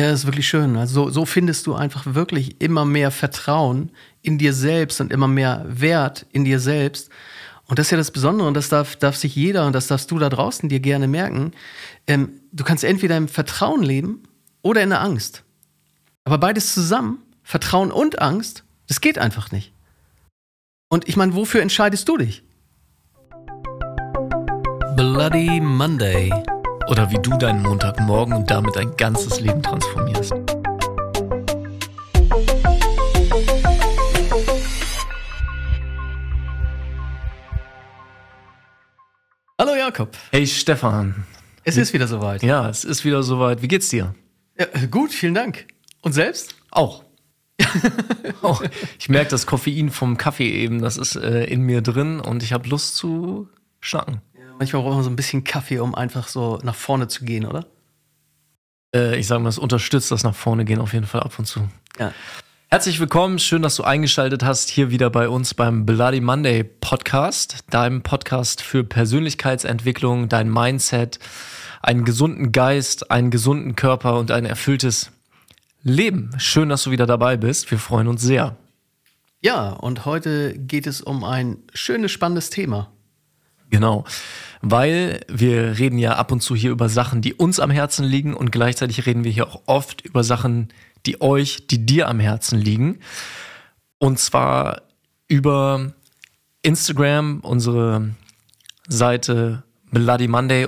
Ja, das ist wirklich schön. Also so, so findest du einfach wirklich immer mehr Vertrauen in dir selbst und immer mehr Wert in dir selbst. Und das ist ja das Besondere und das darf, darf sich jeder und das darfst du da draußen dir gerne merken. Ähm, du kannst entweder im Vertrauen leben oder in der Angst. Aber beides zusammen, Vertrauen und Angst, das geht einfach nicht. Und ich meine, wofür entscheidest du dich? Bloody Monday. Oder wie du deinen Montagmorgen und damit dein ganzes Leben transformierst. Hallo Jakob. Hey Stefan. Es ist wieder soweit. Ja, es ist wieder soweit. Wie geht's dir? Ja, gut, vielen Dank. Und selbst? Auch. Auch. Ich merke das Koffein vom Kaffee eben, das ist äh, in mir drin und ich habe Lust zu schnacken. Manchmal braucht man so ein bisschen Kaffee, um einfach so nach vorne zu gehen, oder? Äh, ich sage mal, es unterstützt das nach vorne gehen auf jeden Fall ab und zu. Ja. Herzlich willkommen, schön, dass du eingeschaltet hast hier wieder bei uns beim Bloody Monday Podcast, deinem Podcast für Persönlichkeitsentwicklung, dein Mindset, einen gesunden Geist, einen gesunden Körper und ein erfülltes Leben. Schön, dass du wieder dabei bist. Wir freuen uns sehr. Ja, und heute geht es um ein schönes, spannendes Thema. Genau, weil wir reden ja ab und zu hier über Sachen, die uns am Herzen liegen und gleichzeitig reden wir hier auch oft über Sachen, die euch, die dir am Herzen liegen. Und zwar über Instagram, unsere Seite Bloody Monday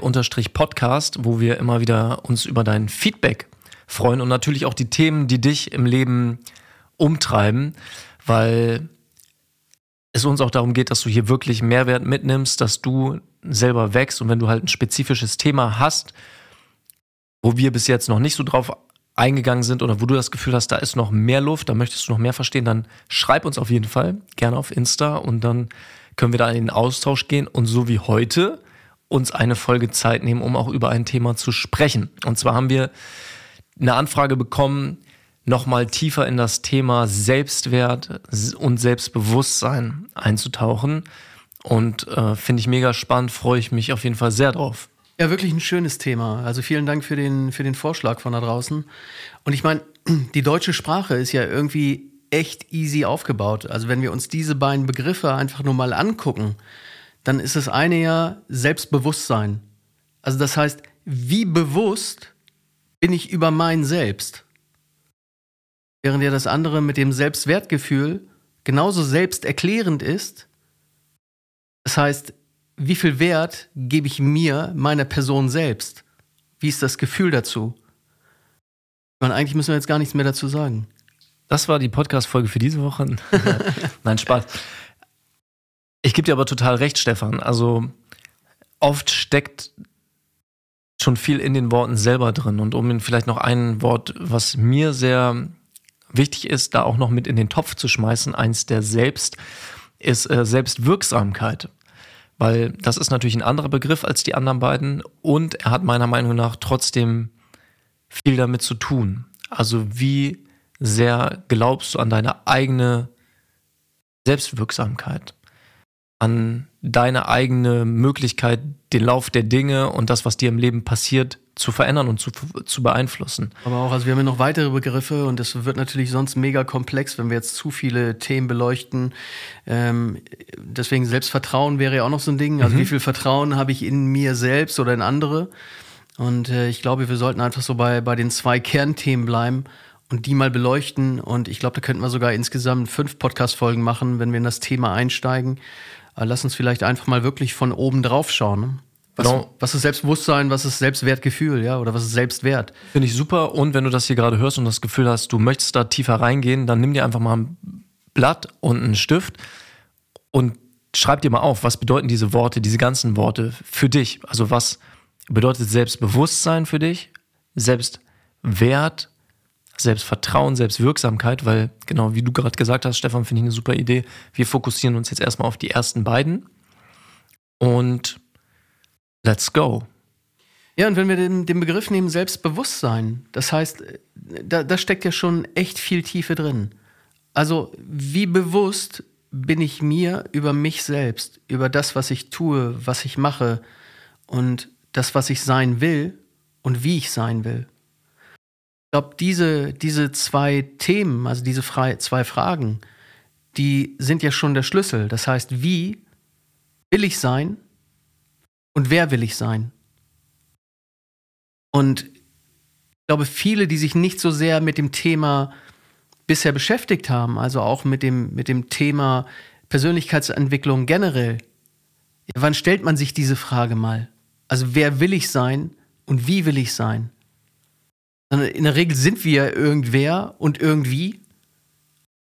Podcast, wo wir immer wieder uns über dein Feedback freuen und natürlich auch die Themen, die dich im Leben umtreiben, weil es uns auch darum geht, dass du hier wirklich Mehrwert mitnimmst, dass du selber wächst und wenn du halt ein spezifisches Thema hast, wo wir bis jetzt noch nicht so drauf eingegangen sind oder wo du das Gefühl hast, da ist noch mehr Luft, da möchtest du noch mehr verstehen, dann schreib uns auf jeden Fall gerne auf Insta und dann können wir da in den Austausch gehen und so wie heute uns eine Folge Zeit nehmen, um auch über ein Thema zu sprechen. Und zwar haben wir eine Anfrage bekommen, nochmal tiefer in das Thema Selbstwert und Selbstbewusstsein einzutauchen. Und äh, finde ich mega spannend, freue ich mich auf jeden Fall sehr drauf. Ja, wirklich ein schönes Thema. Also vielen Dank für den, für den Vorschlag von da draußen. Und ich meine, die deutsche Sprache ist ja irgendwie echt easy aufgebaut. Also wenn wir uns diese beiden Begriffe einfach nur mal angucken, dann ist das eine ja Selbstbewusstsein. Also das heißt, wie bewusst bin ich über mein Selbst? Während ja das andere mit dem Selbstwertgefühl genauso selbsterklärend ist. Das heißt, wie viel Wert gebe ich mir, meiner Person selbst? Wie ist das Gefühl dazu? Und eigentlich müssen wir jetzt gar nichts mehr dazu sagen. Das war die Podcast-Folge für diese Woche. Nein, Spaß. Ich gebe dir aber total recht, Stefan. Also oft steckt schon viel in den Worten selber drin. Und um vielleicht noch ein Wort, was mir sehr wichtig ist, da auch noch mit in den Topf zu schmeißen, eins der Selbst, ist äh, Selbstwirksamkeit. Weil das ist natürlich ein anderer Begriff als die anderen beiden und er hat meiner Meinung nach trotzdem viel damit zu tun. Also wie sehr glaubst du an deine eigene Selbstwirksamkeit, an deine eigene Möglichkeit, den Lauf der Dinge und das, was dir im Leben passiert, zu verändern und zu, zu beeinflussen. Aber auch, also wir haben ja noch weitere Begriffe und es wird natürlich sonst mega komplex, wenn wir jetzt zu viele Themen beleuchten. Ähm, deswegen Selbstvertrauen wäre ja auch noch so ein Ding. Also mhm. wie viel Vertrauen habe ich in mir selbst oder in andere? Und äh, ich glaube, wir sollten einfach so bei, bei den zwei Kernthemen bleiben und die mal beleuchten. Und ich glaube, da könnten wir sogar insgesamt fünf Podcast-Folgen machen, wenn wir in das Thema einsteigen. Aber lass uns vielleicht einfach mal wirklich von oben drauf schauen. Ne? Was, genau. was ist Selbstbewusstsein, was ist Selbstwertgefühl, ja, oder was ist Selbstwert? Finde ich super. Und wenn du das hier gerade hörst und das Gefühl hast, du möchtest da tiefer reingehen, dann nimm dir einfach mal ein Blatt und einen Stift und schreib dir mal auf, was bedeuten diese Worte, diese ganzen Worte für dich? Also was bedeutet Selbstbewusstsein für dich? Selbstwert, Selbstvertrauen, Selbstwirksamkeit, weil genau wie du gerade gesagt hast, Stefan, finde ich eine super Idee. Wir fokussieren uns jetzt erstmal auf die ersten beiden. Und Let's go. Ja, und wenn wir den, den Begriff nehmen, Selbstbewusstsein, das heißt, da, da steckt ja schon echt viel Tiefe drin. Also, wie bewusst bin ich mir über mich selbst, über das, was ich tue, was ich mache und das, was ich sein will und wie ich sein will. glaube, diese, diese zwei Themen, also diese zwei Fragen, die sind ja schon der Schlüssel. Das heißt, wie will ich sein und wer will ich sein? Und ich glaube, viele, die sich nicht so sehr mit dem Thema bisher beschäftigt haben, also auch mit dem, mit dem Thema Persönlichkeitsentwicklung generell, ja, wann stellt man sich diese Frage mal? Also wer will ich sein und wie will ich sein? In der Regel sind wir irgendwer und irgendwie.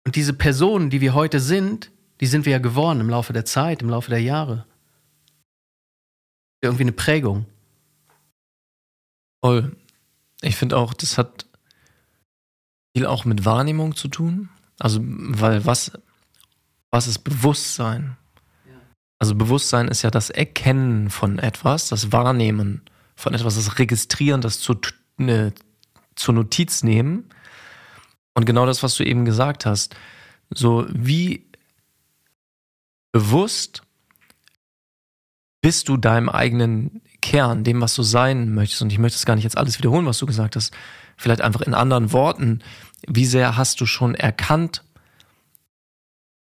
Und diese Personen, die wir heute sind, die sind wir ja geworden im Laufe der Zeit, im Laufe der Jahre. Irgendwie eine Prägung. Voll. Ich finde auch, das hat viel auch mit Wahrnehmung zu tun. Also, weil was, was ist Bewusstsein? Also Bewusstsein ist ja das Erkennen von etwas, das Wahrnehmen von etwas, das Registrieren, das zu, ne, zur Notiz nehmen. Und genau das, was du eben gesagt hast. So wie bewusst bist du deinem eigenen Kern, dem, was du sein möchtest. Und ich möchte es gar nicht jetzt alles wiederholen, was du gesagt hast. Vielleicht einfach in anderen Worten. Wie sehr hast du schon erkannt,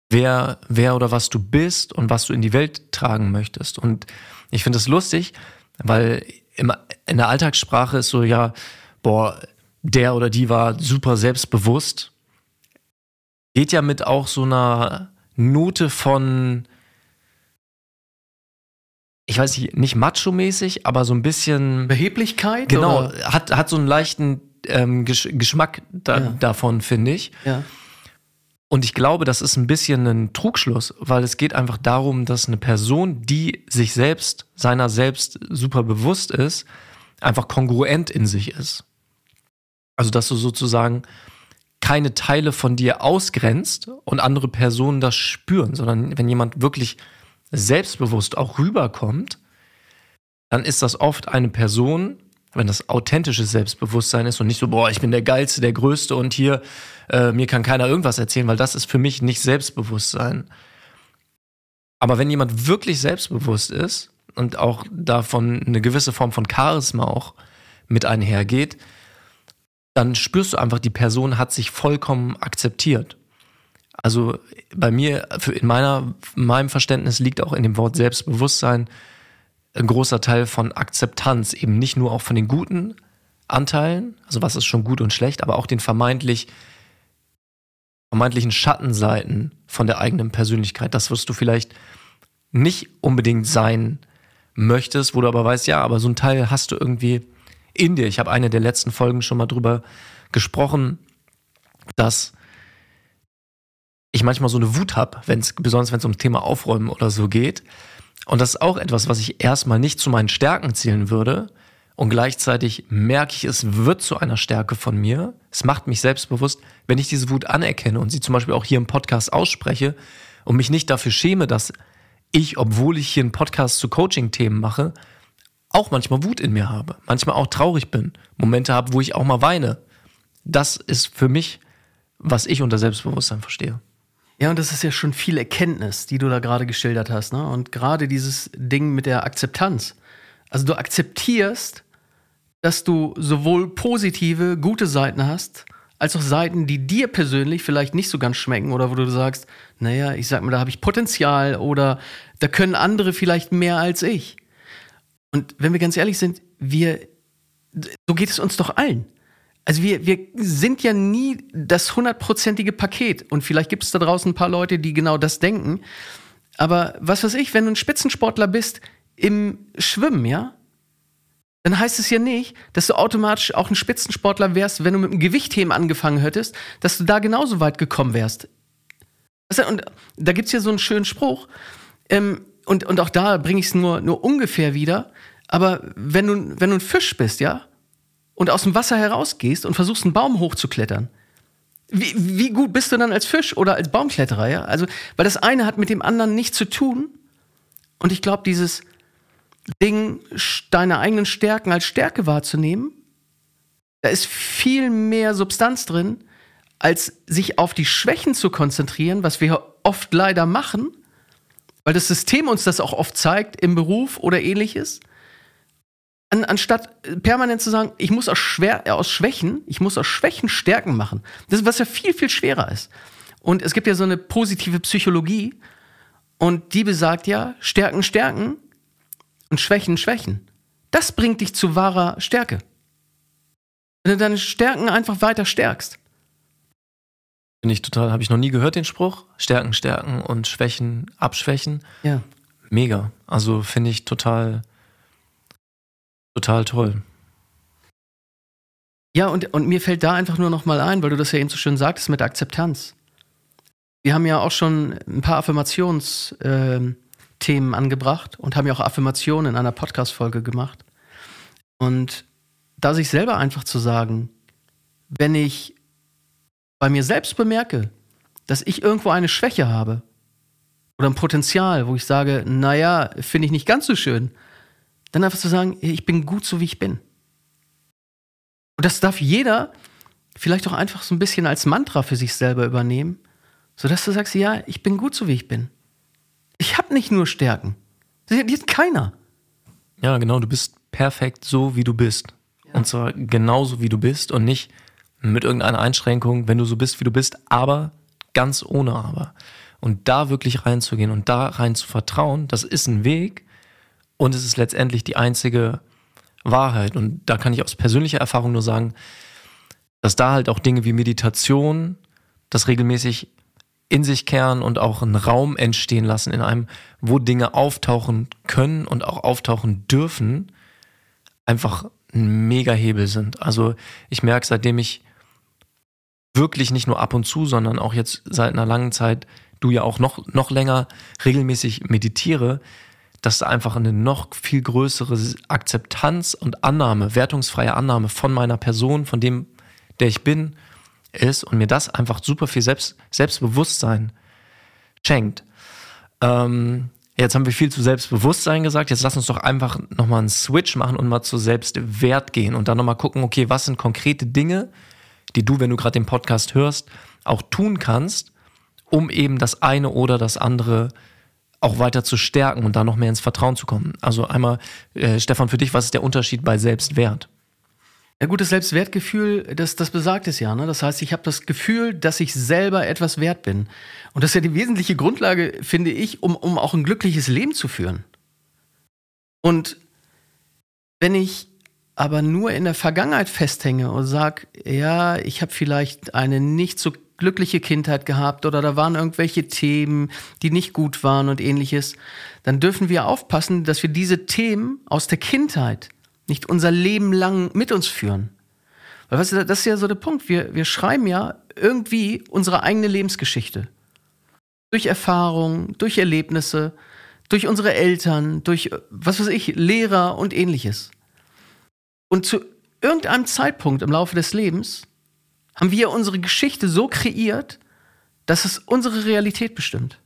wer, wer oder was du bist und was du in die Welt tragen möchtest? Und ich finde es lustig, weil in der Alltagssprache ist so, ja, boah, der oder die war super selbstbewusst. Geht ja mit auch so einer Note von, ich weiß nicht, nicht macho-mäßig, aber so ein bisschen. Beheblichkeit? Genau, hat, hat so einen leichten ähm, Geschmack da, ja. davon, finde ich. Ja. Und ich glaube, das ist ein bisschen ein Trugschluss, weil es geht einfach darum, dass eine Person, die sich selbst, seiner selbst super bewusst ist, einfach kongruent in sich ist. Also, dass du sozusagen keine Teile von dir ausgrenzt und andere Personen das spüren, sondern wenn jemand wirklich selbstbewusst auch rüberkommt, dann ist das oft eine Person, wenn das authentische Selbstbewusstsein ist und nicht so, boah, ich bin der Geilste, der Größte und hier, äh, mir kann keiner irgendwas erzählen, weil das ist für mich nicht Selbstbewusstsein. Aber wenn jemand wirklich selbstbewusst ist und auch davon eine gewisse Form von Charisma auch mit einhergeht, dann spürst du einfach, die Person hat sich vollkommen akzeptiert. Also bei mir, in meiner, in meinem Verständnis liegt auch in dem Wort Selbstbewusstsein ein großer Teil von Akzeptanz, eben nicht nur auch von den guten Anteilen, also was ist schon gut und schlecht, aber auch den vermeintlich vermeintlichen Schattenseiten von der eigenen Persönlichkeit. Das wirst du vielleicht nicht unbedingt sein möchtest, wo du aber weißt, ja, aber so ein Teil hast du irgendwie in dir. Ich habe eine der letzten Folgen schon mal drüber gesprochen, dass ich manchmal so eine Wut habe, wenn's, besonders wenn es um Thema Aufräumen oder so geht. Und das ist auch etwas, was ich erstmal nicht zu meinen Stärken zählen würde. Und gleichzeitig merke ich, es wird zu einer Stärke von mir. Es macht mich selbstbewusst, wenn ich diese Wut anerkenne und sie zum Beispiel auch hier im Podcast ausspreche und mich nicht dafür schäme, dass ich, obwohl ich hier einen Podcast zu Coaching-Themen mache, auch manchmal Wut in mir habe, manchmal auch traurig bin, Momente habe, wo ich auch mal weine. Das ist für mich, was ich unter Selbstbewusstsein verstehe. Ja, und das ist ja schon viel Erkenntnis, die du da gerade geschildert hast. Ne? Und gerade dieses Ding mit der Akzeptanz. Also du akzeptierst, dass du sowohl positive, gute Seiten hast, als auch Seiten, die dir persönlich vielleicht nicht so ganz schmecken oder wo du sagst, naja, ich sag mal, da habe ich Potenzial oder da können andere vielleicht mehr als ich. Und wenn wir ganz ehrlich sind, wir, so geht es uns doch allen. Also wir, wir sind ja nie das hundertprozentige Paket. Und vielleicht gibt es da draußen ein paar Leute, die genau das denken. Aber was weiß ich, wenn du ein Spitzensportler bist im Schwimmen, ja, dann heißt es ja nicht, dass du automatisch auch ein Spitzensportler wärst, wenn du mit dem Gewichtheben angefangen hättest, dass du da genauso weit gekommen wärst. Und da gibt es ja so einen schönen Spruch. Ähm, und, und auch da bringe ich es nur, nur ungefähr wieder. Aber wenn du, wenn du ein Fisch bist, ja, und aus dem Wasser herausgehst und versuchst, einen Baum hochzuklettern, wie, wie gut bist du dann als Fisch oder als Baumkletterer, ja? Also, weil das eine hat mit dem anderen nichts zu tun. Und ich glaube, dieses Ding, deine eigenen Stärken als Stärke wahrzunehmen, da ist viel mehr Substanz drin, als sich auf die Schwächen zu konzentrieren, was wir oft leider machen, weil das System uns das auch oft zeigt im Beruf oder ähnliches. An, anstatt permanent zu sagen, ich muss aus, schwer, äh, aus Schwächen, ich muss aus Schwächen Stärken machen. Das ist, was ja viel, viel schwerer ist. Und es gibt ja so eine positive Psychologie und die besagt ja, Stärken, Stärken und Schwächen, Schwächen. Das bringt dich zu wahrer Stärke. Wenn du deine Stärken einfach weiter stärkst. Finde ich total, habe ich noch nie gehört, den Spruch. Stärken, stärken und Schwächen, abschwächen. Ja. Mega. Also finde ich total, total toll. Ja, und, und mir fällt da einfach nur noch mal ein, weil du das ja eben so schön sagtest mit Akzeptanz. Wir haben ja auch schon ein paar Affirmationsthemen äh, angebracht und haben ja auch Affirmationen in einer Podcast-Folge gemacht. Und da sich selber einfach zu sagen, wenn ich bei mir selbst bemerke, dass ich irgendwo eine Schwäche habe oder ein Potenzial, wo ich sage, naja, finde ich nicht ganz so schön, dann einfach zu sagen, ich bin gut so, wie ich bin. Und das darf jeder vielleicht auch einfach so ein bisschen als Mantra für sich selber übernehmen, sodass du sagst, ja, ich bin gut so, wie ich bin. Ich habe nicht nur Stärken. Die hat keiner. Ja, genau, du bist perfekt so, wie du bist. Ja. Und zwar genauso, wie du bist und nicht mit irgendeiner Einschränkung, wenn du so bist, wie du bist, aber ganz ohne aber. Und da wirklich reinzugehen und da rein zu vertrauen, das ist ein Weg und es ist letztendlich die einzige Wahrheit. Und da kann ich aus persönlicher Erfahrung nur sagen, dass da halt auch Dinge wie Meditation, das regelmäßig in sich kehren und auch einen Raum entstehen lassen in einem, wo Dinge auftauchen können und auch auftauchen dürfen, einfach ein Mega-Hebel sind. Also ich merke, seitdem ich wirklich nicht nur ab und zu, sondern auch jetzt seit einer langen Zeit, du ja auch noch, noch länger regelmäßig meditiere, dass da einfach eine noch viel größere Akzeptanz und Annahme, wertungsfreie Annahme von meiner Person, von dem, der ich bin, ist und mir das einfach super viel Selbst, Selbstbewusstsein schenkt. Ähm, jetzt haben wir viel zu Selbstbewusstsein gesagt. Jetzt lass uns doch einfach nochmal einen Switch machen und mal zu Selbstwert gehen und dann nochmal gucken, okay, was sind konkrete Dinge, die du, wenn du gerade den Podcast hörst, auch tun kannst, um eben das eine oder das andere auch weiter zu stärken und da noch mehr ins Vertrauen zu kommen. Also einmal, äh, Stefan, für dich, was ist der Unterschied bei Selbstwert? Ja, gutes Selbstwertgefühl, das, das besagt es ja. Ne? Das heißt, ich habe das Gefühl, dass ich selber etwas wert bin. Und das ist ja die wesentliche Grundlage, finde ich, um, um auch ein glückliches Leben zu führen. Und wenn ich aber nur in der Vergangenheit festhänge und sage, ja, ich habe vielleicht eine nicht so glückliche Kindheit gehabt oder da waren irgendwelche Themen, die nicht gut waren und ähnliches, dann dürfen wir aufpassen, dass wir diese Themen aus der Kindheit nicht unser Leben lang mit uns führen. Weil weißt du, das ist ja so der Punkt. Wir, wir schreiben ja irgendwie unsere eigene Lebensgeschichte. Durch Erfahrungen, durch Erlebnisse, durch unsere Eltern, durch, was weiß ich, Lehrer und ähnliches. Und zu irgendeinem Zeitpunkt im Laufe des Lebens haben wir unsere Geschichte so kreiert, dass es unsere Realität bestimmt.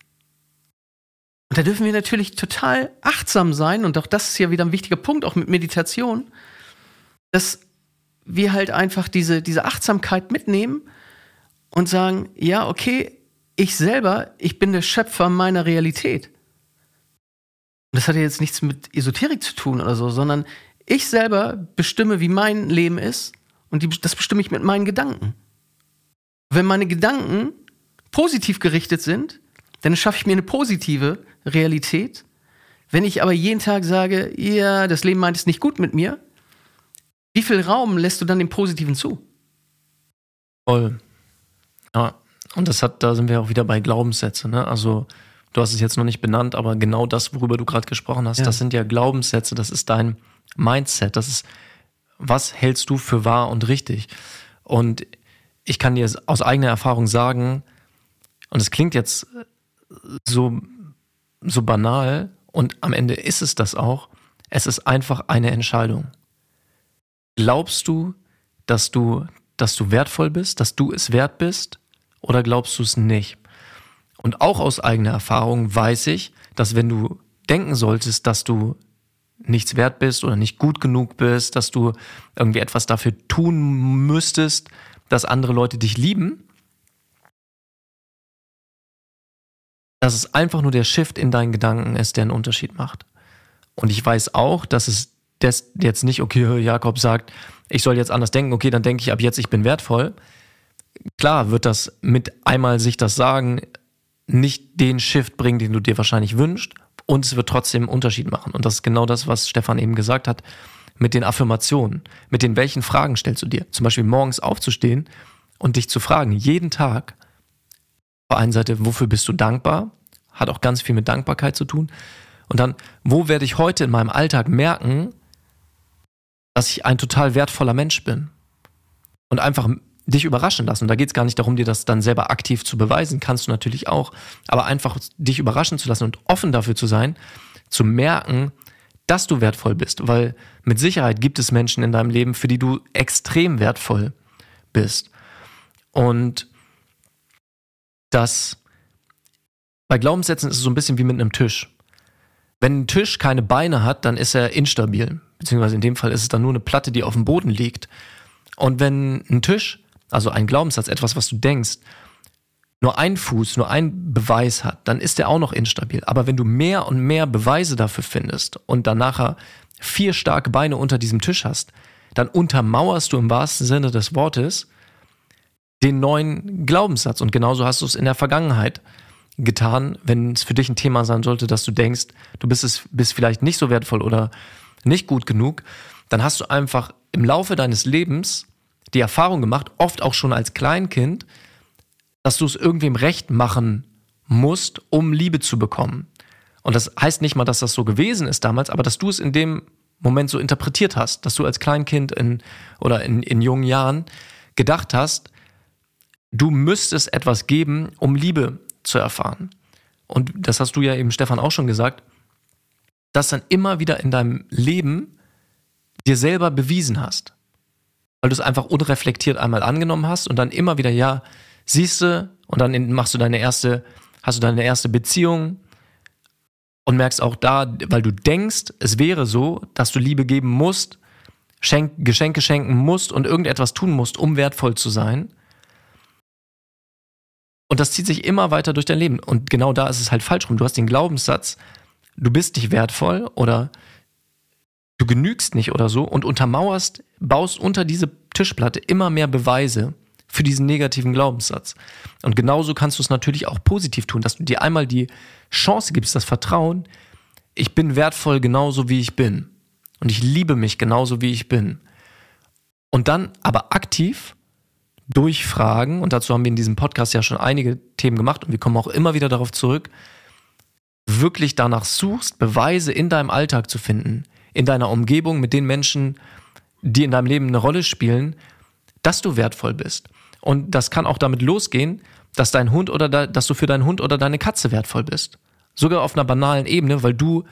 Und da dürfen wir natürlich total achtsam sein, und auch das ist ja wieder ein wichtiger Punkt, auch mit Meditation, dass wir halt einfach diese, diese Achtsamkeit mitnehmen und sagen, ja, okay, ich selber, ich bin der Schöpfer meiner Realität. Und das hat ja jetzt nichts mit Esoterik zu tun oder so, sondern ich selber bestimme, wie mein Leben ist und die, das bestimme ich mit meinen Gedanken. Wenn meine Gedanken positiv gerichtet sind, dann schaffe ich mir eine positive Realität. Wenn ich aber jeden Tag sage, ja, das Leben meint es nicht gut mit mir, wie viel Raum lässt du dann dem Positiven zu? Voll. Ja, und das hat, da sind wir auch wieder bei Glaubenssätze, ne? Also, du hast es jetzt noch nicht benannt, aber genau das, worüber du gerade gesprochen hast, ja. das sind ja Glaubenssätze, das ist dein, Mindset. Das ist, was hältst du für wahr und richtig? Und ich kann dir aus eigener Erfahrung sagen, und es klingt jetzt so, so banal, und am Ende ist es das auch, es ist einfach eine Entscheidung. Glaubst du, dass du, dass du wertvoll bist, dass du es wert bist, oder glaubst du es nicht? Und auch aus eigener Erfahrung weiß ich, dass wenn du denken solltest, dass du nichts wert bist oder nicht gut genug bist, dass du irgendwie etwas dafür tun müsstest, dass andere Leute dich lieben. Dass es einfach nur der Shift in deinen Gedanken ist, der einen Unterschied macht. Und ich weiß auch, dass es jetzt nicht, okay, Jakob sagt, ich soll jetzt anders denken, okay, dann denke ich ab jetzt, ich bin wertvoll. Klar wird das mit einmal sich das sagen nicht den Shift bringen, den du dir wahrscheinlich wünschst und es wird trotzdem einen Unterschied machen. Und das ist genau das, was Stefan eben gesagt hat mit den Affirmationen. Mit den welchen Fragen stellst du dir? Zum Beispiel morgens aufzustehen und dich zu fragen, jeden Tag, auf der einen Seite, wofür bist du dankbar? Hat auch ganz viel mit Dankbarkeit zu tun. Und dann, wo werde ich heute in meinem Alltag merken, dass ich ein total wertvoller Mensch bin? Und einfach dich überraschen lassen. Da geht es gar nicht darum, dir das dann selber aktiv zu beweisen, kannst du natürlich auch, aber einfach dich überraschen zu lassen und offen dafür zu sein, zu merken, dass du wertvoll bist, weil mit Sicherheit gibt es Menschen in deinem Leben, für die du extrem wertvoll bist. Und das bei Glaubenssätzen ist es so ein bisschen wie mit einem Tisch. Wenn ein Tisch keine Beine hat, dann ist er instabil. Beziehungsweise in dem Fall ist es dann nur eine Platte, die auf dem Boden liegt. Und wenn ein Tisch also ein Glaubenssatz, etwas, was du denkst, nur ein Fuß, nur ein Beweis hat, dann ist der auch noch instabil. Aber wenn du mehr und mehr Beweise dafür findest und dann nachher vier starke Beine unter diesem Tisch hast, dann untermauerst du im wahrsten Sinne des Wortes den neuen Glaubenssatz. Und genauso hast du es in der Vergangenheit getan, wenn es für dich ein Thema sein sollte, dass du denkst, du bist es, bist vielleicht nicht so wertvoll oder nicht gut genug, dann hast du einfach im Laufe deines Lebens die Erfahrung gemacht, oft auch schon als Kleinkind, dass du es irgendwem recht machen musst, um Liebe zu bekommen. Und das heißt nicht mal, dass das so gewesen ist damals, aber dass du es in dem Moment so interpretiert hast, dass du als Kleinkind in, oder in, in jungen Jahren gedacht hast, du müsstest etwas geben, um Liebe zu erfahren. Und das hast du ja eben, Stefan, auch schon gesagt, dass dann immer wieder in deinem Leben dir selber bewiesen hast weil du es einfach unreflektiert einmal angenommen hast und dann immer wieder, ja, siehst du, und dann machst du deine erste, hast du deine erste Beziehung und merkst auch da, weil du denkst, es wäre so, dass du Liebe geben musst, Schenk, Geschenke schenken musst und irgendetwas tun musst, um wertvoll zu sein. Und das zieht sich immer weiter durch dein Leben. Und genau da ist es halt falsch rum. Du hast den Glaubenssatz, du bist nicht wertvoll oder du genügst nicht oder so und untermauerst, baust unter diese Tischplatte immer mehr Beweise für diesen negativen Glaubenssatz. Und genauso kannst du es natürlich auch positiv tun, dass du dir einmal die Chance gibst, das Vertrauen, ich bin wertvoll genauso wie ich bin. Und ich liebe mich genauso wie ich bin. Und dann aber aktiv durchfragen, und dazu haben wir in diesem Podcast ja schon einige Themen gemacht und wir kommen auch immer wieder darauf zurück, wirklich danach suchst, Beweise in deinem Alltag zu finden, in deiner Umgebung, mit den Menschen, die in deinem Leben eine Rolle spielen, dass du wertvoll bist. Und das kann auch damit losgehen, dass dein Hund oder da, dass du für deinen Hund oder deine Katze wertvoll bist. Sogar auf einer banalen Ebene, weil du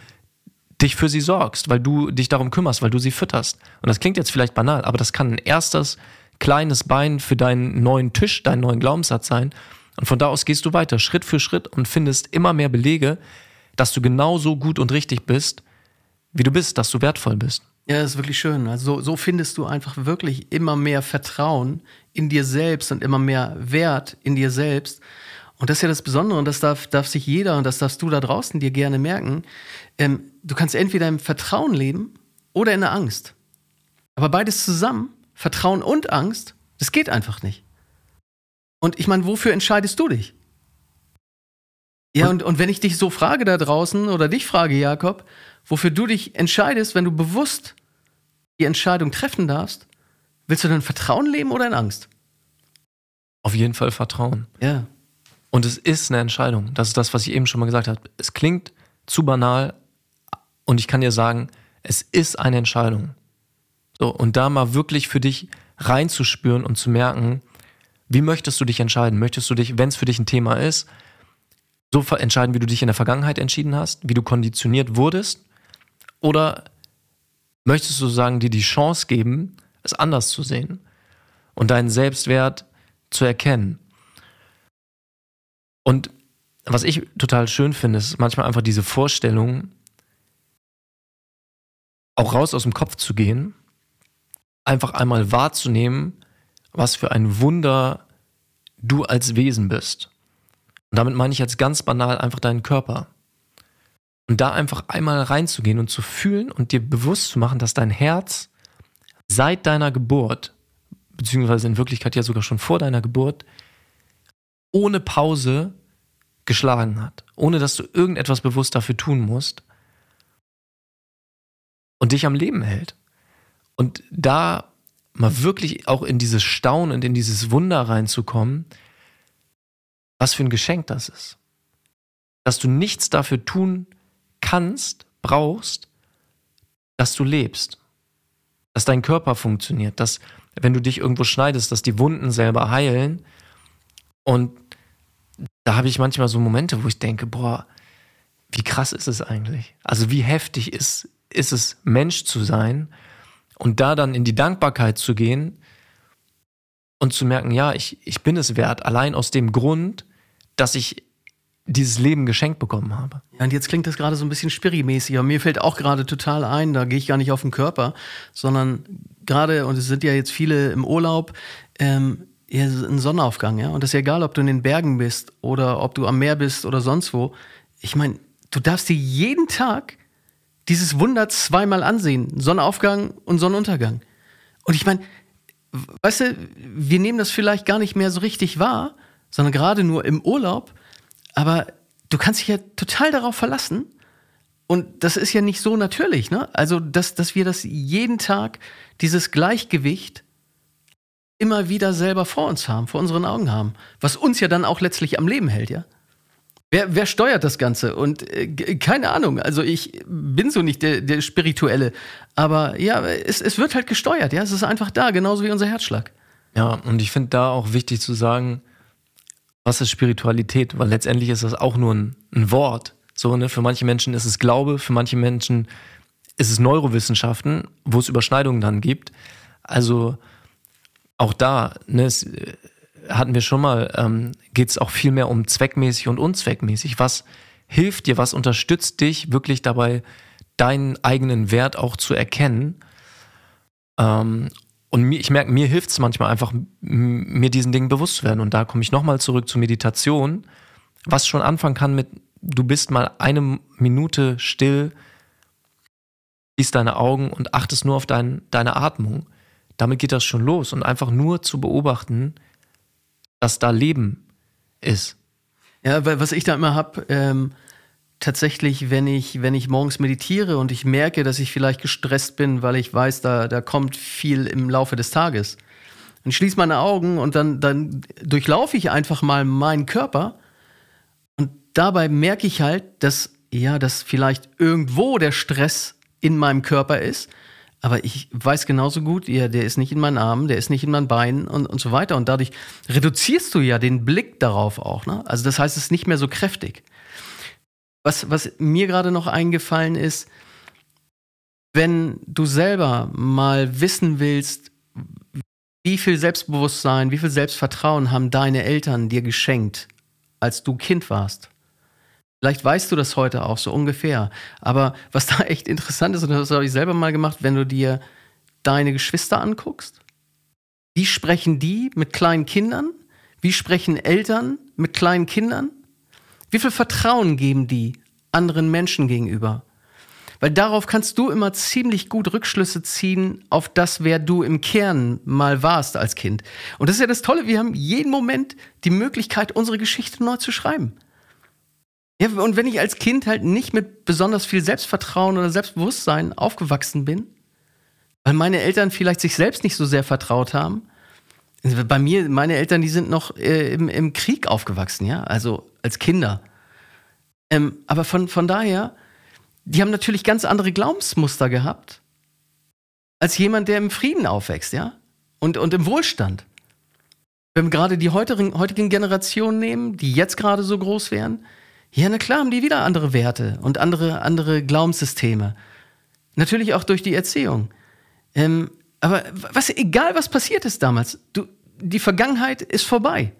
dich für sie sorgst, weil du dich darum kümmerst, weil du sie fütterst. Und das klingt jetzt vielleicht banal, aber das kann ein erstes kleines Bein für deinen neuen Tisch, deinen neuen Glaubenssatz sein. Und von da aus gehst du weiter, Schritt für Schritt und findest immer mehr Belege, dass du genauso gut und richtig bist, wie du bist, dass du wertvoll bist. Ja, das ist wirklich schön. Also so, so findest du einfach wirklich immer mehr Vertrauen in dir selbst und immer mehr Wert in dir selbst. Und das ist ja das Besondere und das darf, darf sich jeder und das darfst du da draußen dir gerne merken. Ähm, du kannst entweder im Vertrauen leben oder in der Angst. Aber beides zusammen, Vertrauen und Angst, das geht einfach nicht. Und ich meine, wofür entscheidest du dich? Ja, und, und wenn ich dich so frage da draußen oder dich frage, Jakob, wofür du dich entscheidest, wenn du bewusst die Entscheidung treffen darfst, willst du dann Vertrauen leben oder in Angst? Auf jeden Fall Vertrauen. Ja. Und es ist eine Entscheidung. Das ist das, was ich eben schon mal gesagt habe. Es klingt zu banal und ich kann dir sagen, es ist eine Entscheidung. So, und da mal wirklich für dich reinzuspüren und zu merken, wie möchtest du dich entscheiden? Möchtest du dich, wenn es für dich ein Thema ist, so entscheiden, wie du dich in der Vergangenheit entschieden hast, wie du konditioniert wurdest? Oder möchtest du sagen, dir die Chance geben, es anders zu sehen und deinen Selbstwert zu erkennen? Und was ich total schön finde, ist manchmal einfach diese Vorstellung, auch raus aus dem Kopf zu gehen, einfach einmal wahrzunehmen, was für ein Wunder du als Wesen bist. Und damit meine ich jetzt ganz banal einfach deinen Körper. Und da einfach einmal reinzugehen und zu fühlen und dir bewusst zu machen, dass dein Herz seit deiner Geburt, beziehungsweise in Wirklichkeit ja sogar schon vor deiner Geburt, ohne Pause geschlagen hat, ohne dass du irgendetwas bewusst dafür tun musst und dich am Leben hält. Und da mal wirklich auch in dieses Staunen und in dieses Wunder reinzukommen, was für ein Geschenk das ist. Dass du nichts dafür tun kannst, brauchst, dass du lebst. Dass dein Körper funktioniert, dass wenn du dich irgendwo schneidest, dass die Wunden selber heilen. Und da habe ich manchmal so Momente, wo ich denke, boah, wie krass ist es eigentlich? Also wie heftig ist, ist es, Mensch zu sein und da dann in die Dankbarkeit zu gehen und zu merken, ja, ich, ich bin es wert, allein aus dem Grund, dass ich dieses Leben geschenkt bekommen habe. Ja, und jetzt klingt das gerade so ein bisschen spirimäßig, aber mir fällt auch gerade total ein, da gehe ich gar nicht auf den Körper, sondern gerade, und es sind ja jetzt viele im Urlaub, ähm, ja, ein Sonnenaufgang, ja. Und das ist egal, ob du in den Bergen bist oder ob du am Meer bist oder sonst wo. Ich meine, du darfst dir jeden Tag dieses Wunder zweimal ansehen. Sonnenaufgang und Sonnenuntergang. Und ich meine, weißt du, wir nehmen das vielleicht gar nicht mehr so richtig wahr, sondern gerade nur im Urlaub. Aber du kannst dich ja total darauf verlassen. Und das ist ja nicht so natürlich, ne? Also, dass, dass wir das jeden Tag, dieses Gleichgewicht immer wieder selber vor uns haben, vor unseren Augen haben. Was uns ja dann auch letztlich am Leben hält, ja? Wer, wer steuert das Ganze? Und äh, keine Ahnung, also ich bin so nicht der, der Spirituelle, aber ja, es, es wird halt gesteuert, ja, es ist einfach da, genauso wie unser Herzschlag. Ja, und ich finde da auch wichtig zu sagen, was ist Spiritualität? Weil letztendlich ist das auch nur ein, ein Wort. So, ne? Für manche Menschen ist es Glaube, für manche Menschen ist es Neurowissenschaften, wo es Überschneidungen dann gibt. Also auch da, ne, es, hatten wir schon mal, ähm, geht es auch viel mehr um zweckmäßig und unzweckmäßig. Was hilft dir, was unterstützt dich wirklich dabei, deinen eigenen Wert auch zu erkennen? Ähm, und ich merke, mir hilft es manchmal einfach, mir diesen Dingen bewusst zu werden. Und da komme ich nochmal zurück zur Meditation, was schon anfangen kann mit, du bist mal eine Minute still, schließt deine Augen und achtest nur auf dein, deine Atmung. Damit geht das schon los. Und einfach nur zu beobachten, dass da Leben ist. Ja, weil was ich da immer habe, ähm, tatsächlich, wenn ich, wenn ich morgens meditiere und ich merke, dass ich vielleicht gestresst bin, weil ich weiß, da, da kommt viel im Laufe des Tages. Und schließe meine Augen und dann, dann durchlaufe ich einfach mal meinen Körper und dabei merke ich halt, dass, ja, dass vielleicht irgendwo der Stress in meinem Körper ist aber ich weiß genauso gut, ja, der ist nicht in meinen Armen, der ist nicht in meinen Beinen und, und so weiter. Und dadurch reduzierst du ja den Blick darauf auch. Ne? Also das heißt, es ist nicht mehr so kräftig. Was, was mir gerade noch eingefallen ist, wenn du selber mal wissen willst, wie viel Selbstbewusstsein, wie viel Selbstvertrauen haben deine Eltern dir geschenkt, als du Kind warst? Vielleicht weißt du das heute auch so ungefähr. Aber was da echt interessant ist, und das habe ich selber mal gemacht, wenn du dir deine Geschwister anguckst, wie sprechen die mit kleinen Kindern? Wie sprechen Eltern mit kleinen Kindern? Wie viel Vertrauen geben die anderen Menschen gegenüber? Weil darauf kannst du immer ziemlich gut Rückschlüsse ziehen auf das, wer du im Kern mal warst als Kind. Und das ist ja das Tolle, wir haben jeden Moment die Möglichkeit, unsere Geschichte neu zu schreiben. Ja, und wenn ich als Kind halt nicht mit besonders viel Selbstvertrauen oder Selbstbewusstsein aufgewachsen bin, weil meine Eltern vielleicht sich selbst nicht so sehr vertraut haben. Bei mir, meine Eltern, die sind noch äh, im, im, Krieg aufgewachsen, ja, also als Kinder. Ähm, aber von, von daher, die haben natürlich ganz andere Glaubensmuster gehabt, als jemand, der im Frieden aufwächst, ja, und, und im Wohlstand. Wenn wir gerade die heutigen, heutigen Generationen nehmen, die jetzt gerade so groß wären, ja, na klar haben die wieder andere Werte und andere, andere Glaubenssysteme. Natürlich auch durch die Erziehung. Ähm, aber was, egal was passiert ist damals, du, die Vergangenheit ist vorbei.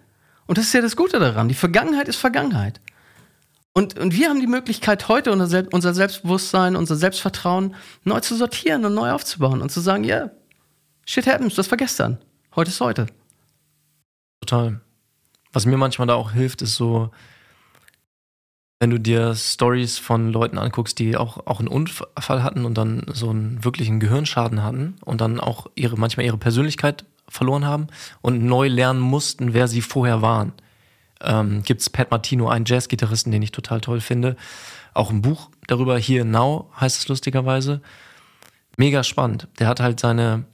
Und das ist ja das Gute daran. Die Vergangenheit ist Vergangenheit. Und, und wir haben die Möglichkeit, heute unser, Sel unser Selbstbewusstsein, unser Selbstvertrauen neu zu sortieren und neu aufzubauen und zu sagen, ja, yeah, shit happens, das war gestern. Heute ist heute. Total. Was mir manchmal da auch hilft, ist so, wenn du dir Stories von Leuten anguckst, die auch, auch einen Unfall hatten und dann so einen wirklichen Gehirnschaden hatten und dann auch ihre, manchmal ihre Persönlichkeit verloren haben und neu lernen mussten, wer sie vorher waren. Ähm, Gibt es Pat Martino, einen Jazzgitarristen, den ich total toll finde. Auch ein Buch darüber, Here Now heißt es lustigerweise. Mega spannend. Der hat halt seine,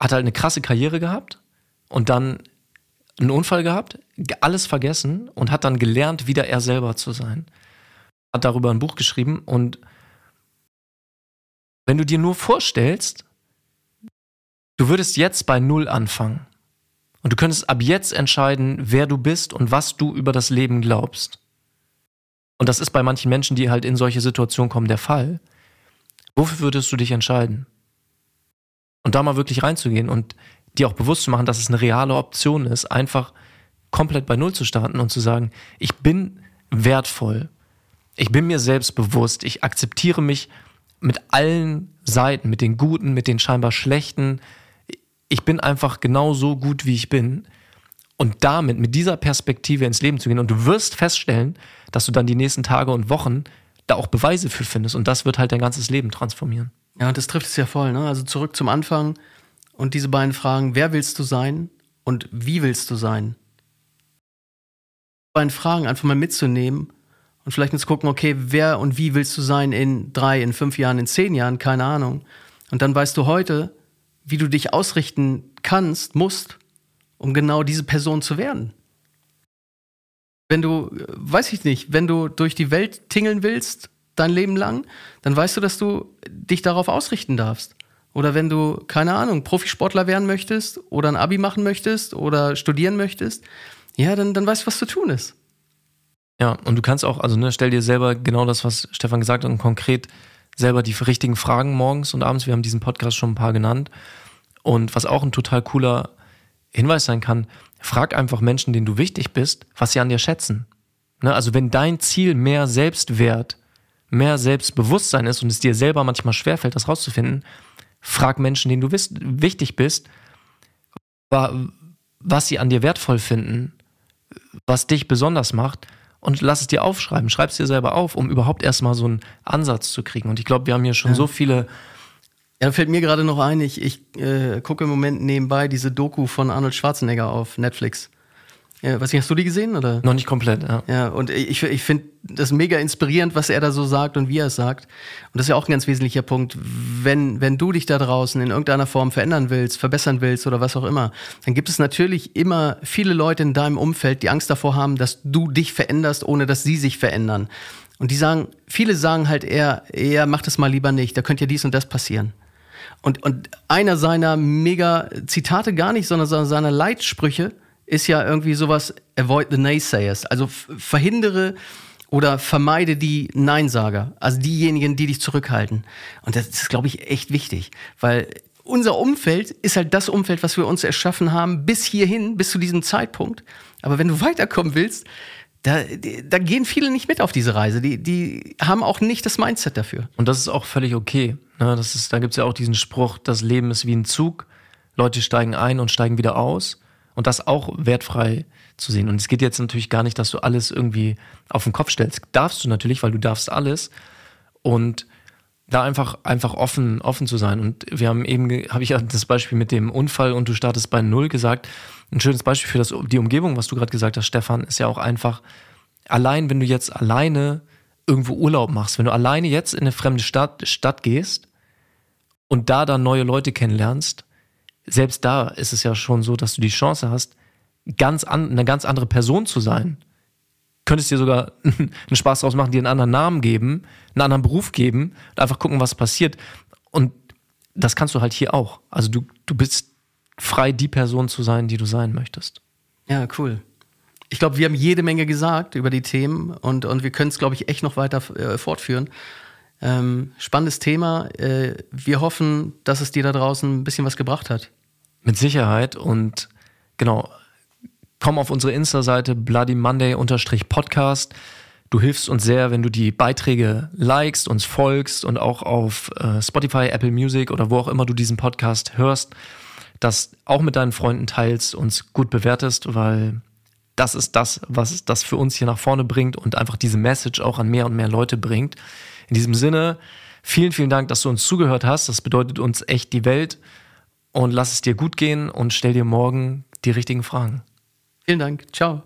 hat halt eine krasse Karriere gehabt und dann einen Unfall gehabt, alles vergessen und hat dann gelernt, wieder er selber zu sein. Hat darüber ein Buch geschrieben und wenn du dir nur vorstellst, du würdest jetzt bei Null anfangen und du könntest ab jetzt entscheiden, wer du bist und was du über das Leben glaubst. Und das ist bei manchen Menschen, die halt in solche Situationen kommen, der Fall. Wofür würdest du dich entscheiden? Und da mal wirklich reinzugehen und dir auch bewusst zu machen, dass es eine reale Option ist, einfach komplett bei Null zu starten und zu sagen, ich bin wertvoll, ich bin mir selbst bewusst, ich akzeptiere mich mit allen Seiten, mit den guten, mit den scheinbar schlechten. Ich bin einfach genau so gut, wie ich bin. Und damit, mit dieser Perspektive ins Leben zu gehen. Und du wirst feststellen, dass du dann die nächsten Tage und Wochen da auch Beweise für findest. Und das wird halt dein ganzes Leben transformieren. Ja, und das trifft es ja voll. Ne? Also zurück zum Anfang und diese beiden Fragen, wer willst du sein und wie willst du sein? beiden Fragen einfach mal mitzunehmen und vielleicht mal zu gucken, okay, wer und wie willst du sein in drei, in fünf Jahren, in zehn Jahren, keine Ahnung. Und dann weißt du heute, wie du dich ausrichten kannst, musst, um genau diese Person zu werden. Wenn du, weiß ich nicht, wenn du durch die Welt tingeln willst, dein Leben lang, dann weißt du, dass du dich darauf ausrichten darfst. Oder wenn du, keine Ahnung, Profisportler werden möchtest oder ein Abi machen möchtest oder studieren möchtest, ja, dann, dann weißt du, was zu tun ist. Ja, und du kannst auch, also ne, stell dir selber genau das, was Stefan gesagt hat, und konkret selber die richtigen Fragen morgens und abends. Wir haben diesen Podcast schon ein paar genannt. Und was auch ein total cooler Hinweis sein kann, frag einfach Menschen, denen du wichtig bist, was sie an dir schätzen. Ne? Also wenn dein Ziel mehr Selbstwert, mehr Selbstbewusstsein ist und es dir selber manchmal schwerfällt, das rauszufinden, frag Menschen, denen du wichtig bist, was sie an dir wertvoll finden, was dich besonders macht und lass es dir aufschreiben. Schreib es dir selber auf, um überhaupt erstmal so einen Ansatz zu kriegen. Und ich glaube, wir haben hier schon ja. so viele. Ja, da fällt mir gerade noch ein, ich, ich äh, gucke im Moment nebenbei diese Doku von Arnold Schwarzenegger auf Netflix. Ja, was hast du die gesehen? Oder? Noch nicht komplett, ja. Ja, und ich, ich finde das mega inspirierend, was er da so sagt und wie er es sagt. Und das ist ja auch ein ganz wesentlicher Punkt. Wenn, wenn du dich da draußen in irgendeiner Form verändern willst, verbessern willst oder was auch immer, dann gibt es natürlich immer viele Leute in deinem Umfeld, die Angst davor haben, dass du dich veränderst, ohne dass sie sich verändern. Und die sagen, viele sagen halt eher, eher mach das mal lieber nicht, da könnte ja dies und das passieren. Und, und einer seiner mega Zitate gar nicht, sondern seiner Leitsprüche ist ja irgendwie sowas, avoid the naysayers. Also verhindere oder vermeide die Neinsager. Also diejenigen, die dich zurückhalten. Und das ist, glaube ich, echt wichtig. Weil unser Umfeld ist halt das Umfeld, was wir uns erschaffen haben, bis hierhin, bis zu diesem Zeitpunkt. Aber wenn du weiterkommen willst, da, da gehen viele nicht mit auf diese Reise. Die, die haben auch nicht das Mindset dafür. Und das ist auch völlig okay. Ne? Das ist, da gibt es ja auch diesen Spruch, das Leben ist wie ein Zug. Leute steigen ein und steigen wieder aus und das auch wertfrei zu sehen. Und es geht jetzt natürlich gar nicht, dass du alles irgendwie auf den Kopf stellst. Darfst du natürlich, weil du darfst alles. Und da einfach, einfach offen, offen zu sein. Und wir haben eben, habe ich ja das Beispiel mit dem Unfall und du startest bei Null gesagt. Ein schönes Beispiel für das, die Umgebung, was du gerade gesagt hast, Stefan, ist ja auch einfach, allein wenn du jetzt alleine irgendwo Urlaub machst, wenn du alleine jetzt in eine fremde Stadt, Stadt gehst und da dann neue Leute kennenlernst, selbst da ist es ja schon so, dass du die Chance hast, ganz an, eine ganz andere Person zu sein. Könntest dir sogar einen Spaß draus machen, dir einen anderen Namen geben, einen anderen Beruf geben und einfach gucken, was passiert. Und das kannst du halt hier auch. Also du, du bist frei, die Person zu sein, die du sein möchtest. Ja, cool. Ich glaube, wir haben jede Menge gesagt über die Themen und, und wir können es, glaube ich, echt noch weiter äh, fortführen. Ähm, spannendes Thema. Äh, wir hoffen, dass es dir da draußen ein bisschen was gebracht hat. Mit Sicherheit. Und genau, komm auf unsere Insta-Seite Bloody Monday-Podcast. Du hilfst uns sehr, wenn du die Beiträge likest, uns folgst und auch auf äh, Spotify, Apple Music oder wo auch immer du diesen Podcast hörst, das auch mit deinen Freunden teilst, uns gut bewertest, weil das ist das, was das für uns hier nach vorne bringt und einfach diese Message auch an mehr und mehr Leute bringt. In diesem Sinne, vielen, vielen Dank, dass du uns zugehört hast. Das bedeutet uns echt die Welt. Und lass es dir gut gehen und stell dir morgen die richtigen Fragen. Vielen Dank. Ciao.